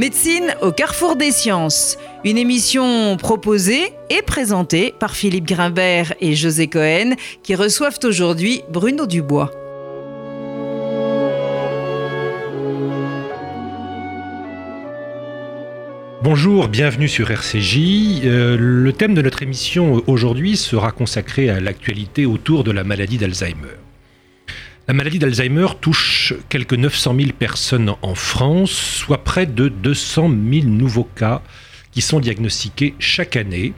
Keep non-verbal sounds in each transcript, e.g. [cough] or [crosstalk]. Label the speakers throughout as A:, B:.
A: Médecine au carrefour des sciences. Une émission proposée et présentée par Philippe Grimbert et José Cohen qui reçoivent aujourd'hui Bruno Dubois.
B: Bonjour, bienvenue sur RCJ. Euh, le thème de notre émission aujourd'hui sera consacré à l'actualité autour de la maladie d'Alzheimer. La maladie d'Alzheimer touche quelques 900 000 personnes en France, soit près de 200 000 nouveaux cas qui sont diagnostiqués chaque année,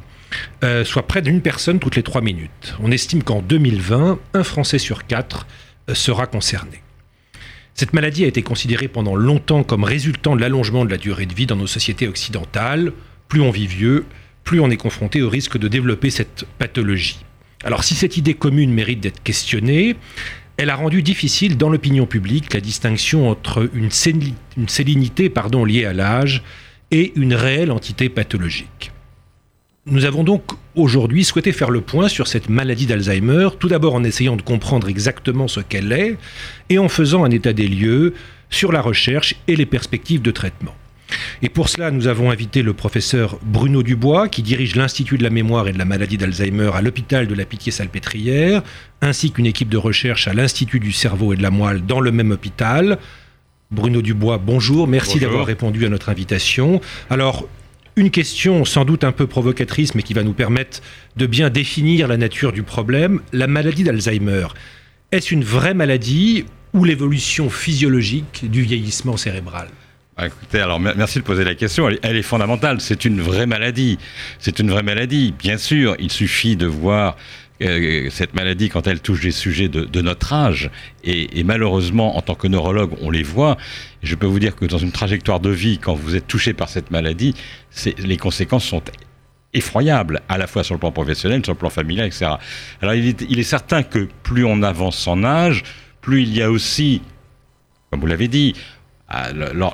B: euh, soit près d'une personne toutes les trois minutes. On estime qu'en 2020, un Français sur quatre euh, sera concerné. Cette maladie a été considérée pendant longtemps comme résultant de l'allongement de la durée de vie dans nos sociétés occidentales. Plus on vit vieux, plus on est confronté au risque de développer cette pathologie. Alors si cette idée commune mérite d'être questionnée, elle a rendu difficile dans l'opinion publique la distinction entre une, sélinité pardon, liée à l'âge et une réelle entité pathologique. Nous avons donc aujourd'hui souhaité faire le point sur cette maladie d'Alzheimer, tout d'abord en essayant de comprendre exactement ce qu'elle est et en faisant un état des lieux sur la recherche et les perspectives de traitement. Et pour cela, nous avons invité le professeur Bruno Dubois, qui dirige l'Institut de la mémoire et de la maladie d'Alzheimer à l'hôpital de la Pitié-Salpêtrière, ainsi qu'une équipe de recherche à l'Institut du cerveau et de la moelle dans le même hôpital. Bruno Dubois, bonjour, merci d'avoir répondu à notre invitation. Alors, une question sans doute un peu provocatrice, mais qui va nous permettre de bien définir la nature du problème. La maladie d'Alzheimer, est-ce une vraie maladie ou l'évolution physiologique du vieillissement cérébral?
C: Ah, alors merci de poser la question. Elle, est fondamentale. C'est une vraie maladie. C'est une vraie maladie. Bien sûr, il suffit de voir euh, cette maladie quand elle touche des sujets de, notre âge. Et, malheureusement, en tant que neurologue, on les voit. je peux vous dire que dans une trajectoire de vie, quand vous êtes touché par cette maladie, les conséquences sont effroyables, à la fois sur le plan professionnel, sur le plan familial, etc. Alors il est certain que plus on avance en âge, plus il y a aussi, comme vous l'avez dit,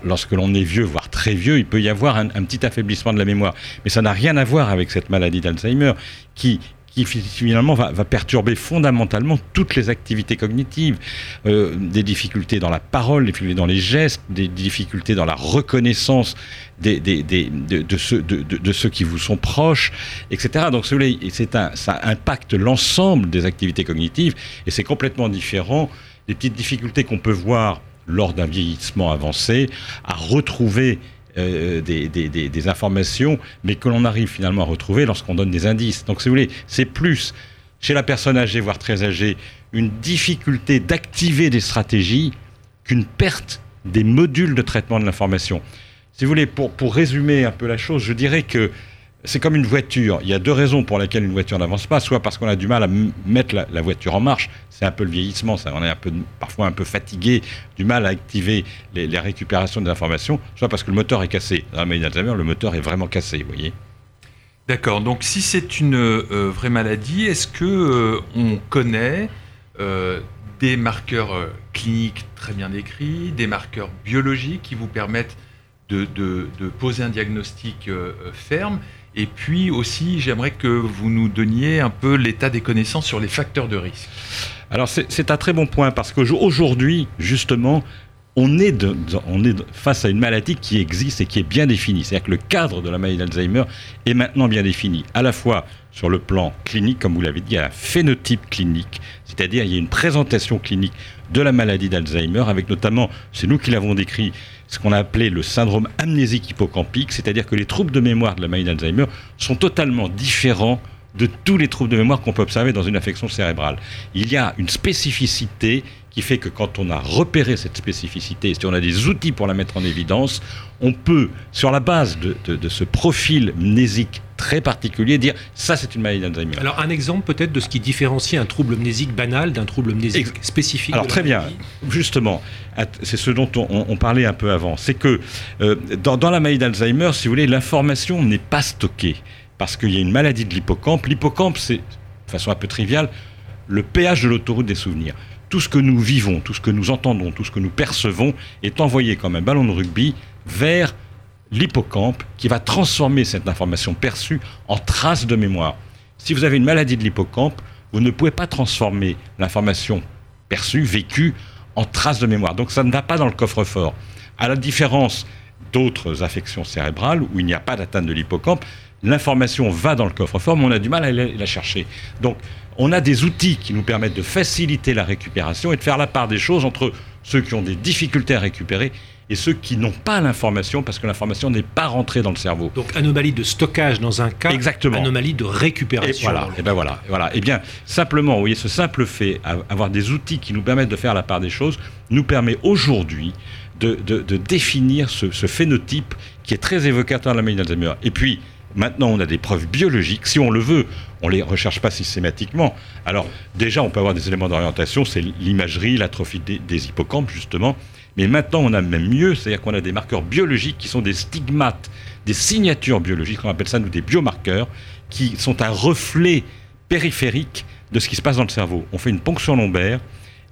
C: lorsque l'on est vieux, voire très vieux, il peut y avoir un, petit affaiblissement de la mémoire. Mais ça n'a rien à voir avec cette maladie d'Alzheimer qui, finalement va, perturber fondamentalement toutes les activités cognitives, euh, des difficultés dans la parole, des difficultés dans les gestes, des difficultés dans la reconnaissance de, ceux, qui vous sont proches, etc. Donc ça impacte l'ensemble des activités cognitives et c'est complètement différent des petites difficultés qu'on peut voir lors d'un vieillissement avancé, à retrouver euh, des, informations, mais que l'on arrive finalement à retrouver lorsqu'on donne des indices. Donc, si vous voulez, c'est plus chez la personne âgée, voire très âgée, une difficulté d'activer des stratégies qu'une perte des modules de traitement de l'information. Si vous voulez, pour, pour résumer un peu la chose, je dirais que c'est comme une voiture. Il y a deux raisons pour lesquelles une voiture n'avance pas. Soit parce qu'on a du mal à mettre la, voiture en marche, c'est un peu le vieillissement, on est parfois un peu fatigué, du mal à activer les, récupérations des informations, soit parce que le moteur est cassé. Dans la maladie d'Alzheimer, le moteur est vraiment cassé, vous voyez.
D: D'accord. Donc, si c'est une euh, vraie maladie, est-ce que euh, on connaît euh, des marqueurs cliniques très bien décrits, des marqueurs biologiques qui vous permettent de poser un diagnostic ferme? Et puis aussi, j'aimerais que vous nous donniez un peu l'état des connaissances sur les facteurs de risque.
C: Alors c'est un très bon point parce qu'aujourd'hui, justement, on est, face à une maladie qui existe et qui est bien définie. C'est-à-dire que le cadre de la maladie d'Alzheimer est maintenant bien défini, à la fois sur le plan clinique, comme vous l'avez dit, il y a un phénotype clinique, c'est-à-dire il y a une présentation clinique de la maladie d'Alzheimer, avec notamment, c'est nous qui l'avons décrit, ce qu'on a appelé le syndrome amnésique hippocampique, c'est-à-dire que les troubles de mémoire de la maladie d'Alzheimer sont totalement différents de tous les troubles de mémoire qu'on peut observer dans une affection cérébrale. Il y a une spécificité qui fait que quand on a repéré cette spécificité, si on a des outils pour la mettre en évidence, on peut, sur la base de, ce profil mnésique très particulier, dire ça c'est une maladie d'Alzheimer.
B: Alors un exemple peut-être de ce qui différencie un trouble mnésique banal d'un trouble mnésique spécifique.
C: Alors très bien, justement, c'est ce dont on, parlait un peu avant, c'est que euh, dans, dans la maladie d'Alzheimer, si vous voulez, l'information n'est pas stockée parce qu'il y a une maladie de l'hippocampe. L'hippocampe, c'est, de façon un peu triviale, le péage de l'autoroute des souvenirs tout ce que nous vivons, tout ce que nous entendons, tout ce que nous percevons est envoyé comme un ballon de rugby vers l'hippocampe qui va transformer cette information perçue en traces de mémoire. Si vous avez une maladie de l'hippocampe, vous ne pouvez pas transformer l'information perçue, vécue, en traces de mémoire. Donc ça ne va pas dans le coffre-fort. À la différence d'autres affections cérébrales où il n'y a pas d'atteinte de l'hippocampe, l'information va dans le coffre-fort, mais on a du mal à la chercher. Donc, on a des outils qui nous permettent de faciliter la récupération et de faire la part des choses entre ceux qui ont des difficultés à récupérer et ceux qui n'ont pas l'information parce que l'information n'est pas rentrée dans le cerveau.
B: Donc anomalie de stockage dans un cas,
C: Exactement.
B: anomalie de récupération.
C: Et voilà, et ben voilà, et voilà. Et bien simplement, vous voyez, ce simple fait, avoir des outils qui nous permettent de faire la part des choses, nous permet aujourd'hui de, définir ce, phénotype qui est très évocateur de la maladie d'Alzheimer. Et puis, Maintenant, on a des preuves biologiques. Si on le veut, on ne les recherche pas systématiquement. Alors, déjà, on peut avoir des éléments d'orientation, c'est l'imagerie, l'atrophie des, hippocampes, justement. Mais maintenant, on a même mieux, c'est-à-dire qu'on a des marqueurs biologiques qui sont des stigmates, des signatures biologiques, on appelle ça, nous, des biomarqueurs, qui sont un reflet périphérique de ce qui se passe dans le cerveau. On fait une ponction lombaire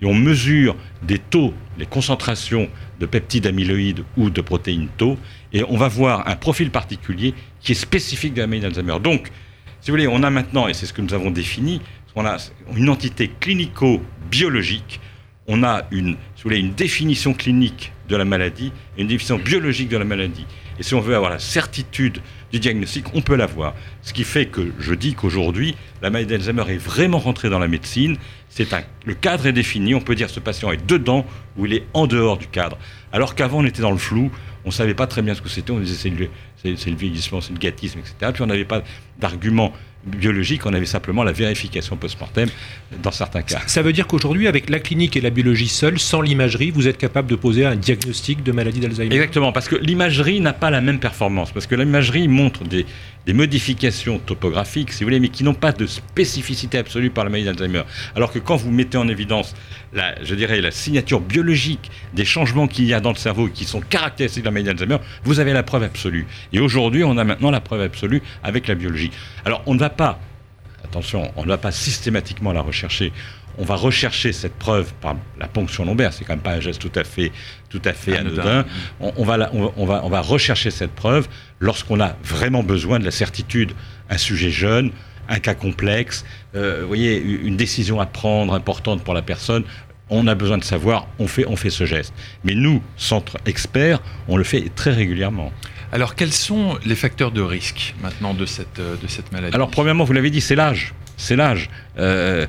C: et on mesure des taux, les concentrations de peptides amyloïdes ou de protéines tau, et on va voir un profil particulier qui est spécifique de la maladie d'Alzheimer. Donc, si vous voulez, on a maintenant, et c'est ce que nous avons défini, on a une entité clinico-biologique, on a une, une définition clinique de la maladie et une définition biologique de la maladie. Et si on veut avoir la certitude du diagnostic, on peut l'avoir. Ce qui fait que je dis qu'aujourd'hui, la maladie d'Alzheimer est vraiment rentrée dans la médecine. C'est le cadre est défini. On peut dire ce patient est dedans ou il est en dehors du cadre. Alors qu'avant, on était dans le flou. On ne savait pas très bien ce que c'était. On disait c'est le, le, vieillissement, c'est le gâtisme, etc. Puis on n'avait pas d'argument biologique, on avait simplement la vérification post-mortem dans certains cas.
B: Ça veut dire qu'aujourd'hui, avec la clinique et la biologie seule, sans l'imagerie, vous êtes capable de poser un diagnostic de maladie d'Alzheimer?
C: Exactement, parce que l'imagerie n'a pas la même performance, parce que l'imagerie montre des, des modifications topographiques, si vous voulez, mais qui n'ont pas de spécificité absolue par la maladie d'Alzheimer. Alors que quand vous mettez en évidence, la, je dirais, la signature biologique des changements qu'il y a dans le cerveau qui sont caractéristiques de la maladie d'Alzheimer, vous avez la preuve absolue. Et aujourd'hui, on a maintenant la preuve absolue avec la biologie. Alors, on ne va pas, attention, on ne va pas systématiquement la rechercher. On va rechercher cette preuve par la ponction lombaire. C'est quand même pas un geste tout à fait, tout à fait anodin. On, va on, va, on va rechercher cette preuve lorsqu'on a vraiment besoin de la certitude. Un sujet jeune, un cas complexe, euh, vous voyez, une décision à prendre importante pour la personne, on a besoin de savoir, on fait, on fait ce geste. Mais nous, centre expert, on le fait très régulièrement.
D: Alors, quels sont les facteurs de risque maintenant de cette, euh, de cette maladie?
C: Alors, premièrement, vous l'avez dit, c'est l'âge. C'est l'âge. Euh,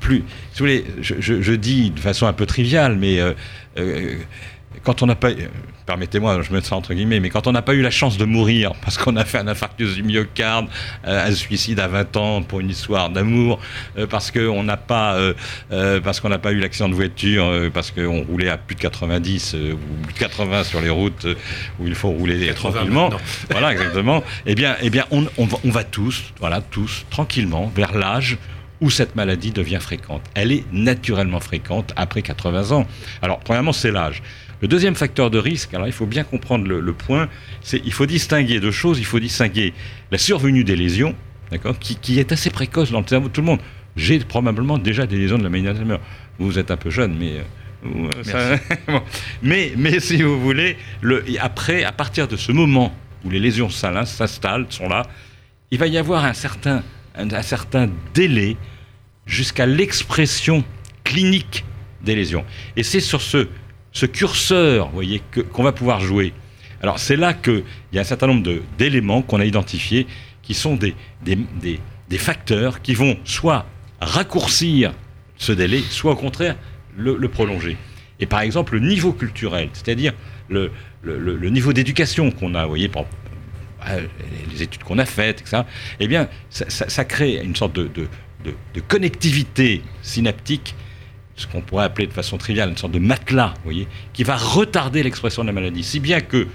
C: plus, si vous voulez, je, dis de façon un peu triviale, mais euh, quand on n'a pas, permettez-moi, je mets ça entre guillemets, mais quand on n'a pas eu la chance de mourir [laughs] parce qu'on a fait un infarctus du myocarde, euh, un suicide à 20 ans pour une histoire d'amour, euh, parce qu'on n'a pas, euh, parce qu'on n'a pas eu l'accident de voiture, parce qu'on roulait à plus de 90 ou plus de 80 sur les routes où il faut rouler tranquillement. [laughs] Voilà, exactement. eh bien, eh bien, on, on, va, on va tous, voilà, tous tranquillement vers l'âge où cette maladie devient fréquente. Elle est naturellement fréquente après 80 ans. Alors, premièrement, c'est l'âge. Le deuxième facteur de risque, alors il faut bien comprendre le, point, c'est il faut distinguer deux choses. Il faut distinguer la survenue des lésions, d'accord, qui, est assez précoce dans le cerveau de tout le monde. J'ai probablement déjà des lésions de la maladie d'Alzheimer. Vous êtes un peu jeune, mais euh, [laughs] mais, mais si vous voulez, le, après, à partir de ce moment où les lésions s'installent, sont là, il va y avoir un certain, un certain délai jusqu'à l'expression clinique des lésions. Et c'est sur ce ce curseur, vous voyez, qu'on va pouvoir jouer. Alors c'est là qu'il y a un certain nombre d'éléments qu'on a identifiés qui sont des, des, facteurs qui vont soit raccourcir ce délai, soit au contraire le, prolonger. Et par exemple, le niveau culturel, c'est-à-dire le, le, niveau d'éducation qu'on a, vous voyez, euh, les études qu'on a faites, etc., eh bien, ça, crée une sorte de, de connectivité synaptique ce qu'on pourrait appeler de façon triviale une sorte de matelas, voyez, qui va retarder l'expression de la maladie. Si bien que,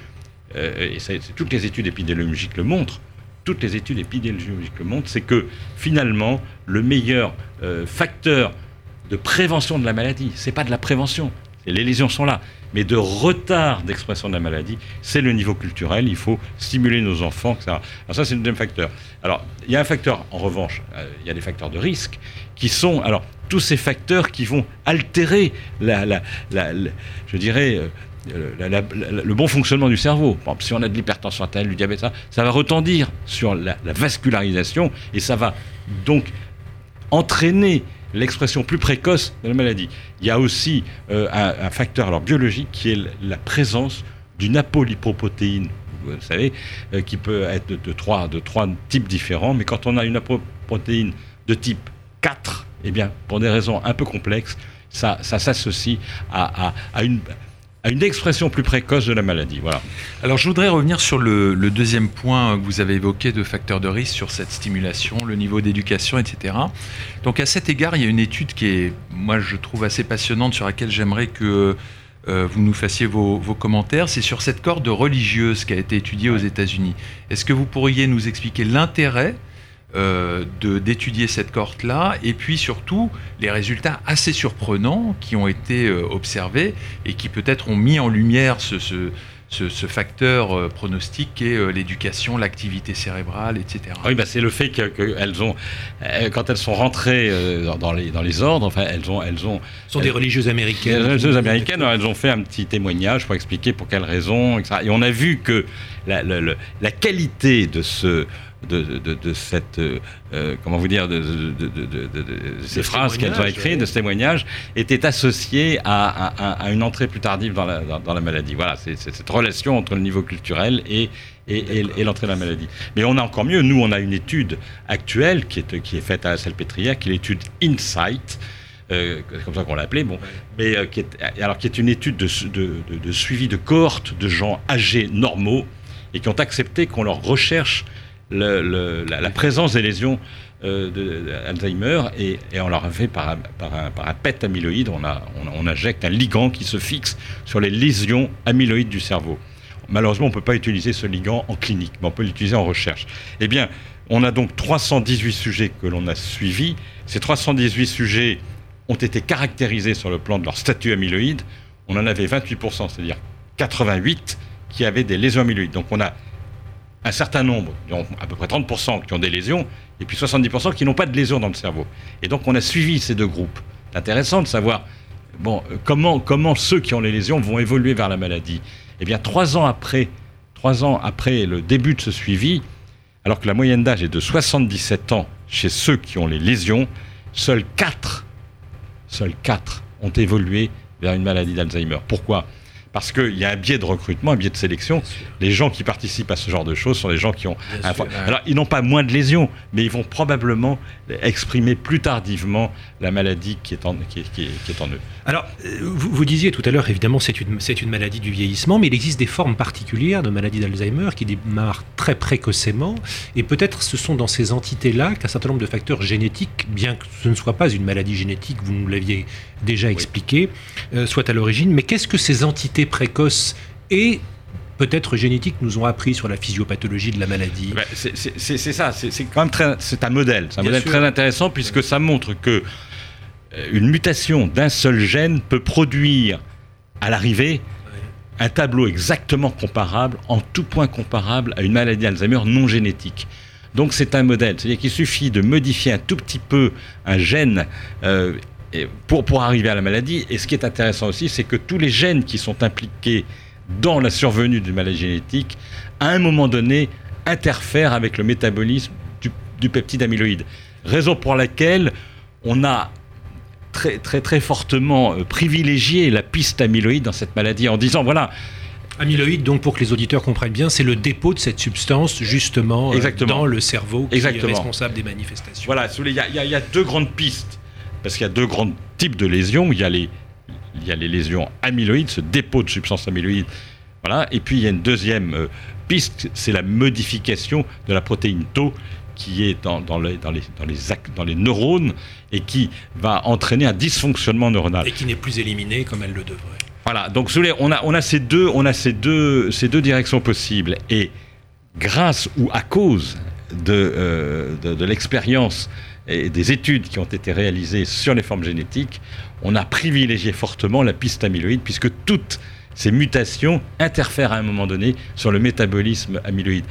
C: euh, et toutes les études épidémiologiques le montrent, toutes les études épidémiologiques le montrent, c'est que finalement, le meilleur euh, facteur de prévention de la maladie, c'est pas de la prévention, les lésions sont là, mais de retard d'expression de la maladie, c'est le niveau culturel. Il faut stimuler nos enfants, etc. Alors ça, c'est le deuxième facteur. Alors, il y a un facteur, en revanche, euh, il y a des facteurs de risque qui sont, alors, tous ces facteurs qui vont altérer la, je dirais, euh, le bon fonctionnement du cerveau. si on a de l'hypertension artérielle, du diabète, ça, va retendir sur la, vascularisation et ça va donc entraîner l'expression plus précoce de la maladie. Il y a aussi euh, un, facteur alors, biologique qui est la présence d'une apolipoprotéine, vous savez, euh, qui peut être de, trois, de trois types différents, mais quand on a une apolipoprotéine de type 4, eh bien, pour des raisons un peu complexes, ça, s'associe à, à, une, à une expression plus précoce de la maladie. Voilà.
D: Alors je voudrais revenir sur le, deuxième point que vous avez évoqué de facteurs de risque sur cette stimulation, le niveau d'éducation, etc. Donc à cet égard, il y a une étude qui est, moi je trouve assez passionnante, sur laquelle j'aimerais que euh, vous nous fassiez vos, vos commentaires. C'est sur cette corde religieuse qui a été étudiée aux États-Unis. Est-ce que vous pourriez nous expliquer l'intérêt euh, d'étudier cette cohorte-là, et puis surtout les résultats assez surprenants qui ont été euh, observés et qui peut-être ont mis en lumière ce, ce, facteur euh, pronostic qui est l'éducation, l'activité cérébrale, etc.
C: Oui, bah c'est le fait qu'elles ont, quand elles sont rentrées dans, les, dans les ordres, enfin, elles ont, elles ont.
B: sont des religieuses américaines.
C: Des religieuses américaines, elles ont fait un petit témoignage pour expliquer pour quelles raisons, etc. Et on a vu que la, la qualité de ce de, cette, euh, euh, comment vous dire, de, ces phrases qu'elles ont écrites, de ce témoignage, était associée à, une entrée plus tardive dans la, dans, la maladie. Voilà, c'est cette relation entre le niveau culturel et, et, l'entrée dans la maladie. Mais on a encore mieux, nous, on a une étude actuelle qui est, qui est faite à la Salpêtrière, qui est l'étude InSight. Euh, comme ça qu'on l'a appelée, bon, mais qui est, alors qui est une étude de, de, suivi de cohortes de gens âgés normaux et qui ont accepté qu'on leur recherche la, présence des lésions euh, d'Alzheimer et, on leur fait par, un, par amyloïde, on, on, injecte un ligand qui se fixe sur les lésions amyloïdes du cerveau. Malheureusement, on ne peut pas utiliser ce ligand en clinique, mais on peut l'utiliser en recherche. Eh bien, on a donc 318 sujets que l'on a suivis. Ces 318 sujets ont été caractérisés sur le plan de leur statut amyloïde. On en avait 28%, c'est-à-dire 88 qui avaient des lésions amyloïdes. Donc on a un certain nombre, à peu près 30% qui ont des lésions, et puis 70% qui n'ont pas de lésions dans le cerveau. Et donc on a suivi ces deux groupes. C'est intéressant de savoir bon, euh, comment, comment ceux qui ont les lésions vont évoluer vers la maladie. Eh bien, trois ans après, trois ans après le début de ce suivi, alors que la moyenne d'âge est de 77 ans chez ceux qui ont les lésions, seuls 4, seuls 4 ont évolué vers une maladie d'Alzheimer. Pourquoi? Parce qu'il y a un biais de recrutement, un biais de sélection. Les gens qui participent à ce genre de choses sont des gens qui ont... Alors, ils n'ont pas moins de lésions, mais ils vont probablement exprimer plus tardivement la maladie qui est en, qui est, en eux.
B: Alors, euh, vous, vous, disiez tout à l'heure, évidemment, c'est une, c'est une maladie du vieillissement, mais il existe des formes particulières de maladie d'Alzheimer qui démarrent très précocement, et peut-être ce sont dans ces entités-là qu'un certain nombre de facteurs génétiques, bien que ce ne soit pas une maladie génétique, vous nous l'aviez déjà expliqué, euh, soient à l'origine. Mais qu'est-ce que ces entités précoces et peut-être génétiques nous ont appris sur la physiopathologie de la maladie.
C: Bah, C'est ça, c'est quand même très, c'est un modèle, c'est un modèle très intéressant puisque ça montre que euh, une mutation d'un seul gène peut produire à l'arrivée un tableau exactement comparable, en tout point comparable à une maladie Alzheimer non génétique. Donc c'est un modèle, c'est-à-dire qu'il suffit de modifier un tout petit peu un gène euh, pour, pour arriver à la maladie. Et ce qui est intéressant aussi, c'est que tous les gènes qui sont impliqués dans la survenue d'une maladie génétique, à un moment donné, interfèrent avec le métabolisme du, peptide amyloïde. Raison pour laquelle on a très, très, très fortement euh, privilégié la piste amyloïde dans cette maladie en disant voilà.
B: Amyloïde, donc pour que les auditeurs comprennent bien, c'est le dépôt de cette substance justement euh, dans le cerveau qui est responsable des manifestations.
C: Voilà, il y, y, a deux grandes pistes, parce qu'il y a deux grands types de lésions. Il y a les il y a les lésions amyloïdes, ce dépôt de substances amyloïdes. Voilà. Et puis il y a une deuxième euh, piste, c'est la modification de la protéine Tau qui est dans, les, dans, les, dans, les, dans les neurones et qui va entraîner un dysfonctionnement neuronal.
B: Et qui n'est plus éliminé comme elle le devrait.
C: Voilà, donc on a, on a, ces, deux, on a ces, deux, ces deux directions possibles. Et grâce ou à cause de, euh, de, de l'expérience et des études qui ont été réalisées sur les formes génétiques, on a privilégié fortement la piste amyloïde, puisque toutes ces mutations interfèrent à un moment donné sur le métabolisme amyloïde.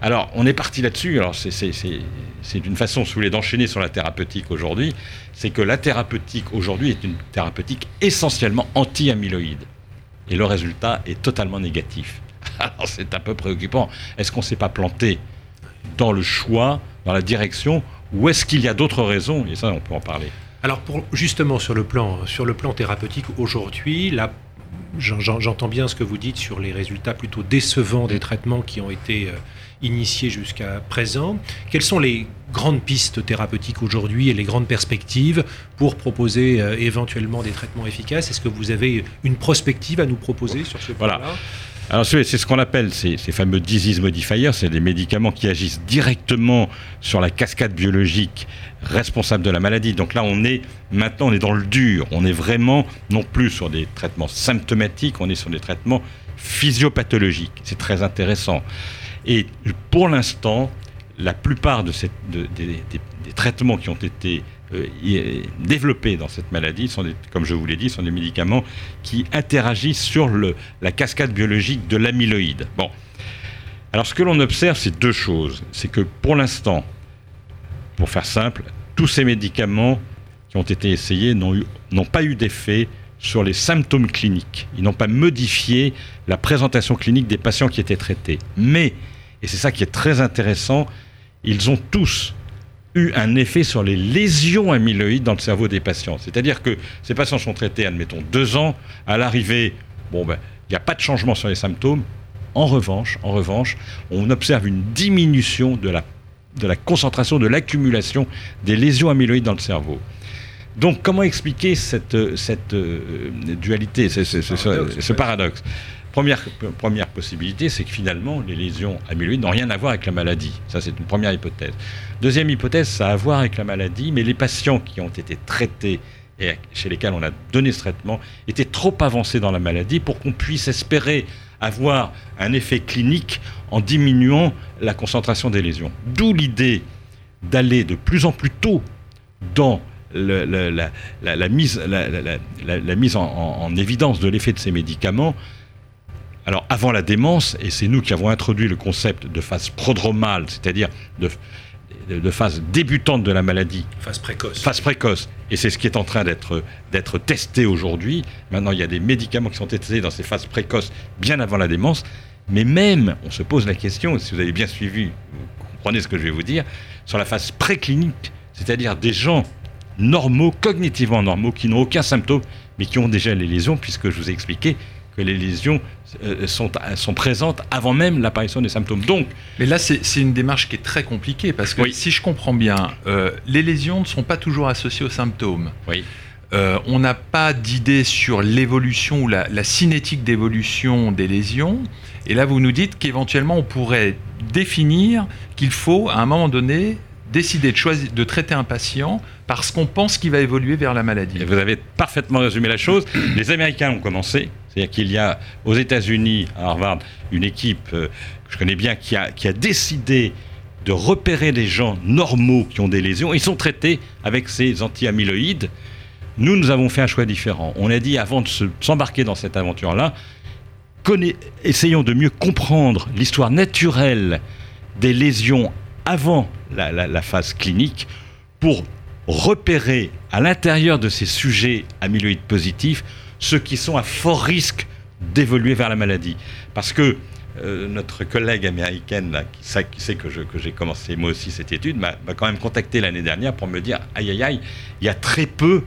C: Alors, on est parti là-dessus. Alors, c'est d'une façon, si vous voulez, d'enchaîner sur la thérapeutique aujourd'hui. C'est que la thérapeutique aujourd'hui est une thérapeutique essentiellement anti-amyloïde. Et le résultat est totalement négatif. [laughs] Alors, c'est un peu préoccupant. Est-ce qu'on ne s'est pas planté dans le choix, dans la direction, ou est-ce qu'il y a d'autres raisons Et ça, on peut en parler.
B: Alors justement sur le plan, sur le plan thérapeutique, aujourd'hui, j'entends bien ce que vous dites sur les résultats plutôt décevants des traitements qui ont été initiés jusqu'à présent. Quelles sont les grandes pistes thérapeutiques aujourd'hui et les grandes perspectives pour proposer euh, éventuellement des traitements efficaces? Est-ce que vous avez une prospective à nous proposer sur ce point-là?
C: Voilà. Alors c'est ce qu'on appelle ces, fameux disease modifiers, c'est des médicaments qui agissent directement sur la cascade biologique responsable de la maladie. Donc là, on est maintenant, on est dans le dur. On est vraiment non plus sur des traitements symptomatiques, on est sur des traitements physiopathologiques. C'est très intéressant. Et pour l'instant, la plupart de, des, traitements qui ont été euh, développés dans cette maladie, sont comme je vous l'ai dit, sont des médicaments qui interagissent sur la cascade biologique de l'amyloïde. Bon. Alors ce que l'on observe, c'est deux choses. C'est que pour l'instant, pour faire simple, tous ces médicaments qui ont été essayés n'ont pas eu d'effet sur les symptômes cliniques. Ils n'ont pas modifié la présentation clinique des patients qui étaient traités. Mais, et c'est ça qui est très intéressant, ils ont tous eu un effet sur les lésions amyloïdes dans le cerveau des patients. C'est-à-dire que ces patients sont traités, admettons, deux ans. À l'arrivée, bon, ben, il n'y a pas de changement sur les symptômes. En revanche, on observe une diminution de la concentration, de l'accumulation des lésions amyloïdes dans le cerveau. Donc, comment expliquer cette, cette euh, dualité, ce, ce paradoxe? Première, première possibilité, c'est que finalement, les lésions amyloïdes n'ont rien à voir avec la maladie. Ça, c'est une première hypothèse. Deuxième hypothèse, ça a à voir avec la maladie, mais les patients qui ont été traités et chez lesquels on a donné ce traitement étaient trop avancés dans la maladie pour qu'on puisse espérer avoir un effet clinique en diminuant la concentration des lésions. D'où l'idée d'aller de plus en plus tôt dans la, mise, la, mise en évidence de l'effet de ces médicaments alors avant la démence, et c'est nous qui avons introduit le concept de phase prodromale, c'est-à-dire de, de, phase débutante de la maladie.
B: Phase précoce.
C: Phase précoce. Et c'est ce qui est en train d'être, d'être testé aujourd'hui. Maintenant, il y a des médicaments qui sont testés dans ces phases précoces bien avant la démence. Mais même, on se pose la question, si vous avez bien suivi, vous comprenez ce que je vais vous dire, sur la phase préclinique, c'est-à-dire des gens normaux, cognitivement normaux, qui n'ont aucun symptôme, mais qui ont déjà les lésions, puisque je vous ai expliqué que les lésions euh, sont, sont présentes avant même l'apparition des symptômes. Donc,
D: mais là, c'est une démarche qui est très compliquée parce que si je comprends bien, euh, les lésions ne sont pas toujours associées aux symptômes.
C: Oui.
D: Euh, on n'a pas d'idée sur l'évolution ou la, la cinétique d'évolution des lésions. Et là, vous nous dites qu'éventuellement, on pourrait définir qu'il faut, à un moment donné, décider de, choisir, de traiter un patient parce qu'on pense qu'il va évoluer vers la maladie.
C: vous avez parfaitement résumé la chose. [clears throat] Les Américains ont commencé. C'est-à-dire qu'il y a aux États-Unis, à Harvard, une équipe euh, que je connais bien qui a, qui a décidé de repérer des gens normaux qui ont des lésions. Ils sont traités avec ces anti-amyloïdes. Nous, nous avons fait un choix différent. On a dit, avant de s'embarquer dans cette aventure-là, essayons de mieux comprendre l'histoire naturelle des lésions avant la phase clinique pour repérer à l'intérieur de ces sujets amyloïdes positifs ceux qui sont à fort risque d'évoluer vers la maladie. Parce que euh, notre collègue américaine, qui, sait, que, j'ai commencé moi aussi cette étude, m'a quand même contacté l'année dernière pour me dire aïe aïe aïe, il y a très peu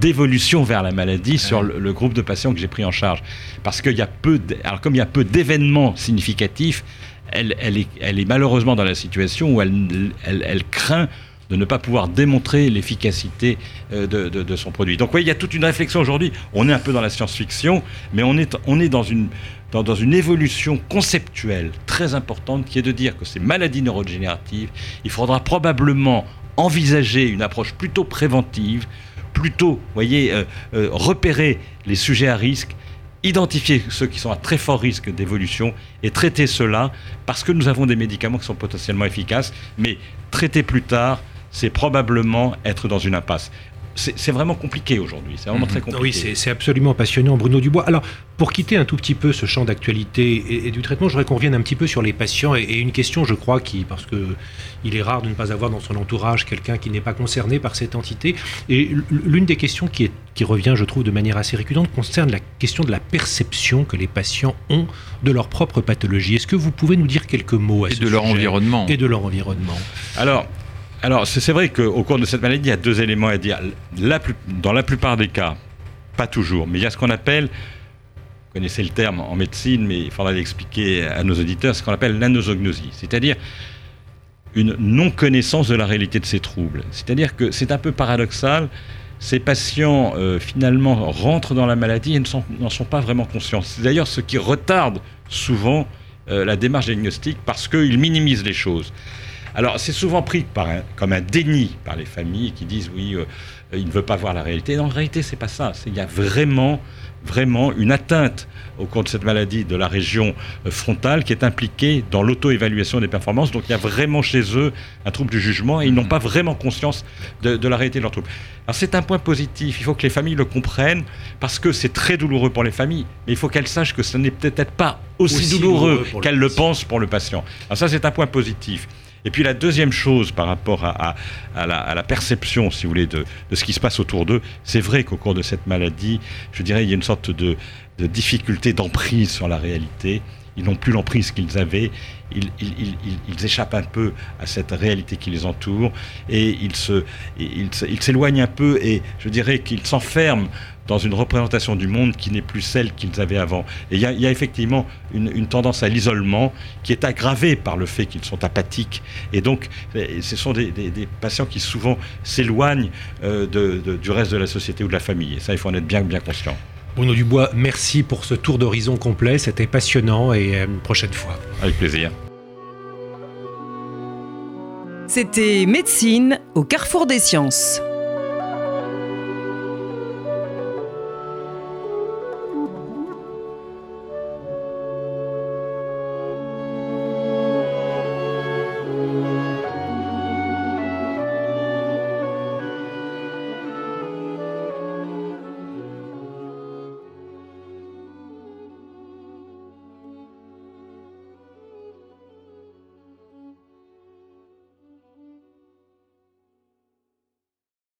C: d'évolution vers la maladie sur le, groupe de patients que j'ai pris en charge. Parce qu'il y a peu, alors comme il y a peu d'événements significatifs, elle, est, malheureusement dans la situation où elle craint de ne pas pouvoir démontrer l'efficacité euh, de, son produit. Donc oui, il y a toute une réflexion aujourd'hui. On est un peu dans la science-fiction, mais on est, on est dans, une, dans, une évolution conceptuelle très importante qui est de dire que ces maladies neurodégénératives, il faudra probablement envisager une approche plutôt préventive, plutôt, voyez, euh, euh, repérer les sujets à risque, identifier ceux qui sont à très fort risque d'évolution et traiter cela parce que nous avons des médicaments qui sont potentiellement efficaces, mais traiter plus tard c'est probablement être dans une impasse. C'est vraiment compliqué aujourd'hui, c'est vraiment très mhm.
B: compliqué. Oui, c'est absolument passionnant, Bruno Dubois. Alors, pour quitter un tout petit peu ce champ d'actualité et, du traitement, je voudrais qu'on revienne un petit peu sur les patients. Et, une question, je crois, qui, parce que il est rare de ne pas avoir dans son entourage quelqu'un qui n'est pas concerné par cette entité. Et l'une des questions qui, est, qui revient, je trouve, de manière assez récurrente, concerne la question de la perception que les patients ont de leur propre pathologie. Est-ce que vous pouvez nous dire quelques mots à
D: et de leur environnement
B: Et de leur environnement.
C: Alors, alors, c'est vrai qu'au cours de cette maladie, il y a deux éléments à dire. dans la plupart des cas, Pas toujours, mais il y a ce qu'on appelle, vous connaissez le terme en médecine, mais il faudra l'expliquer à nos auditeurs, ce qu'on appelle l'anosognosie, c'est-à-dire une non-connaissance de la réalité de ces troubles. C'est-à-dire que c'est un peu paradoxal, ces patients euh, finalement rentrent dans la maladie et n'en sont, pas vraiment conscients. C'est d'ailleurs ce qui retarde souvent euh, la démarche diagnostique parce qu'ils minimisent les choses. Alors c'est souvent pris comme un déni par les familles qui disent oui, euh, il ne veut pas voir la réalité. en réalité, c'est pas ça. Il y a vraiment vraiment une atteinte au cours de cette maladie de la région euh, frontale qui est impliquée dans l'auto-évaluation des performances. Donc il y a vraiment chez eux un trouble du jugement et ils n'ont pas vraiment conscience de, la réalité de leur trouble. Alors c'est un point positif, il faut que les familles le comprennent parce que c'est très douloureux pour les familles, mais il faut qu'elles sachent que ce n'est peut-être pas aussi, douloureux, qu'elles le pensent pour le patient. Alors ça c'est un point positif. Et puis la deuxième chose par rapport à, la, perception, si vous voulez, de, ce qui se passe autour d'eux, c'est vrai qu'au cours de cette maladie, je dirais, il y a une sorte de, difficulté d'emprise sur la réalité. Ils n'ont plus l'emprise qu'ils avaient. Ils, échappent un peu à cette réalité qui les entoure et ils s'éloignent un peu et je dirais qu'ils s'enferment dans une représentation du monde qui n'est plus celle qu'ils avaient avant. Et il y, a effectivement une, tendance à l'isolement qui est aggravée par le fait qu'ils sont apathiques. Et donc, ce sont des, patients qui souvent s'éloignent euh, du reste de la société ou de la famille. Et ça, il faut en être bien, bien conscient.
B: Bruno Dubois, merci pour ce tour d'horizon complet. C'était passionnant et à une prochaine fois.
C: Avec plaisir.
A: C'était Médecine au carrefour des sciences.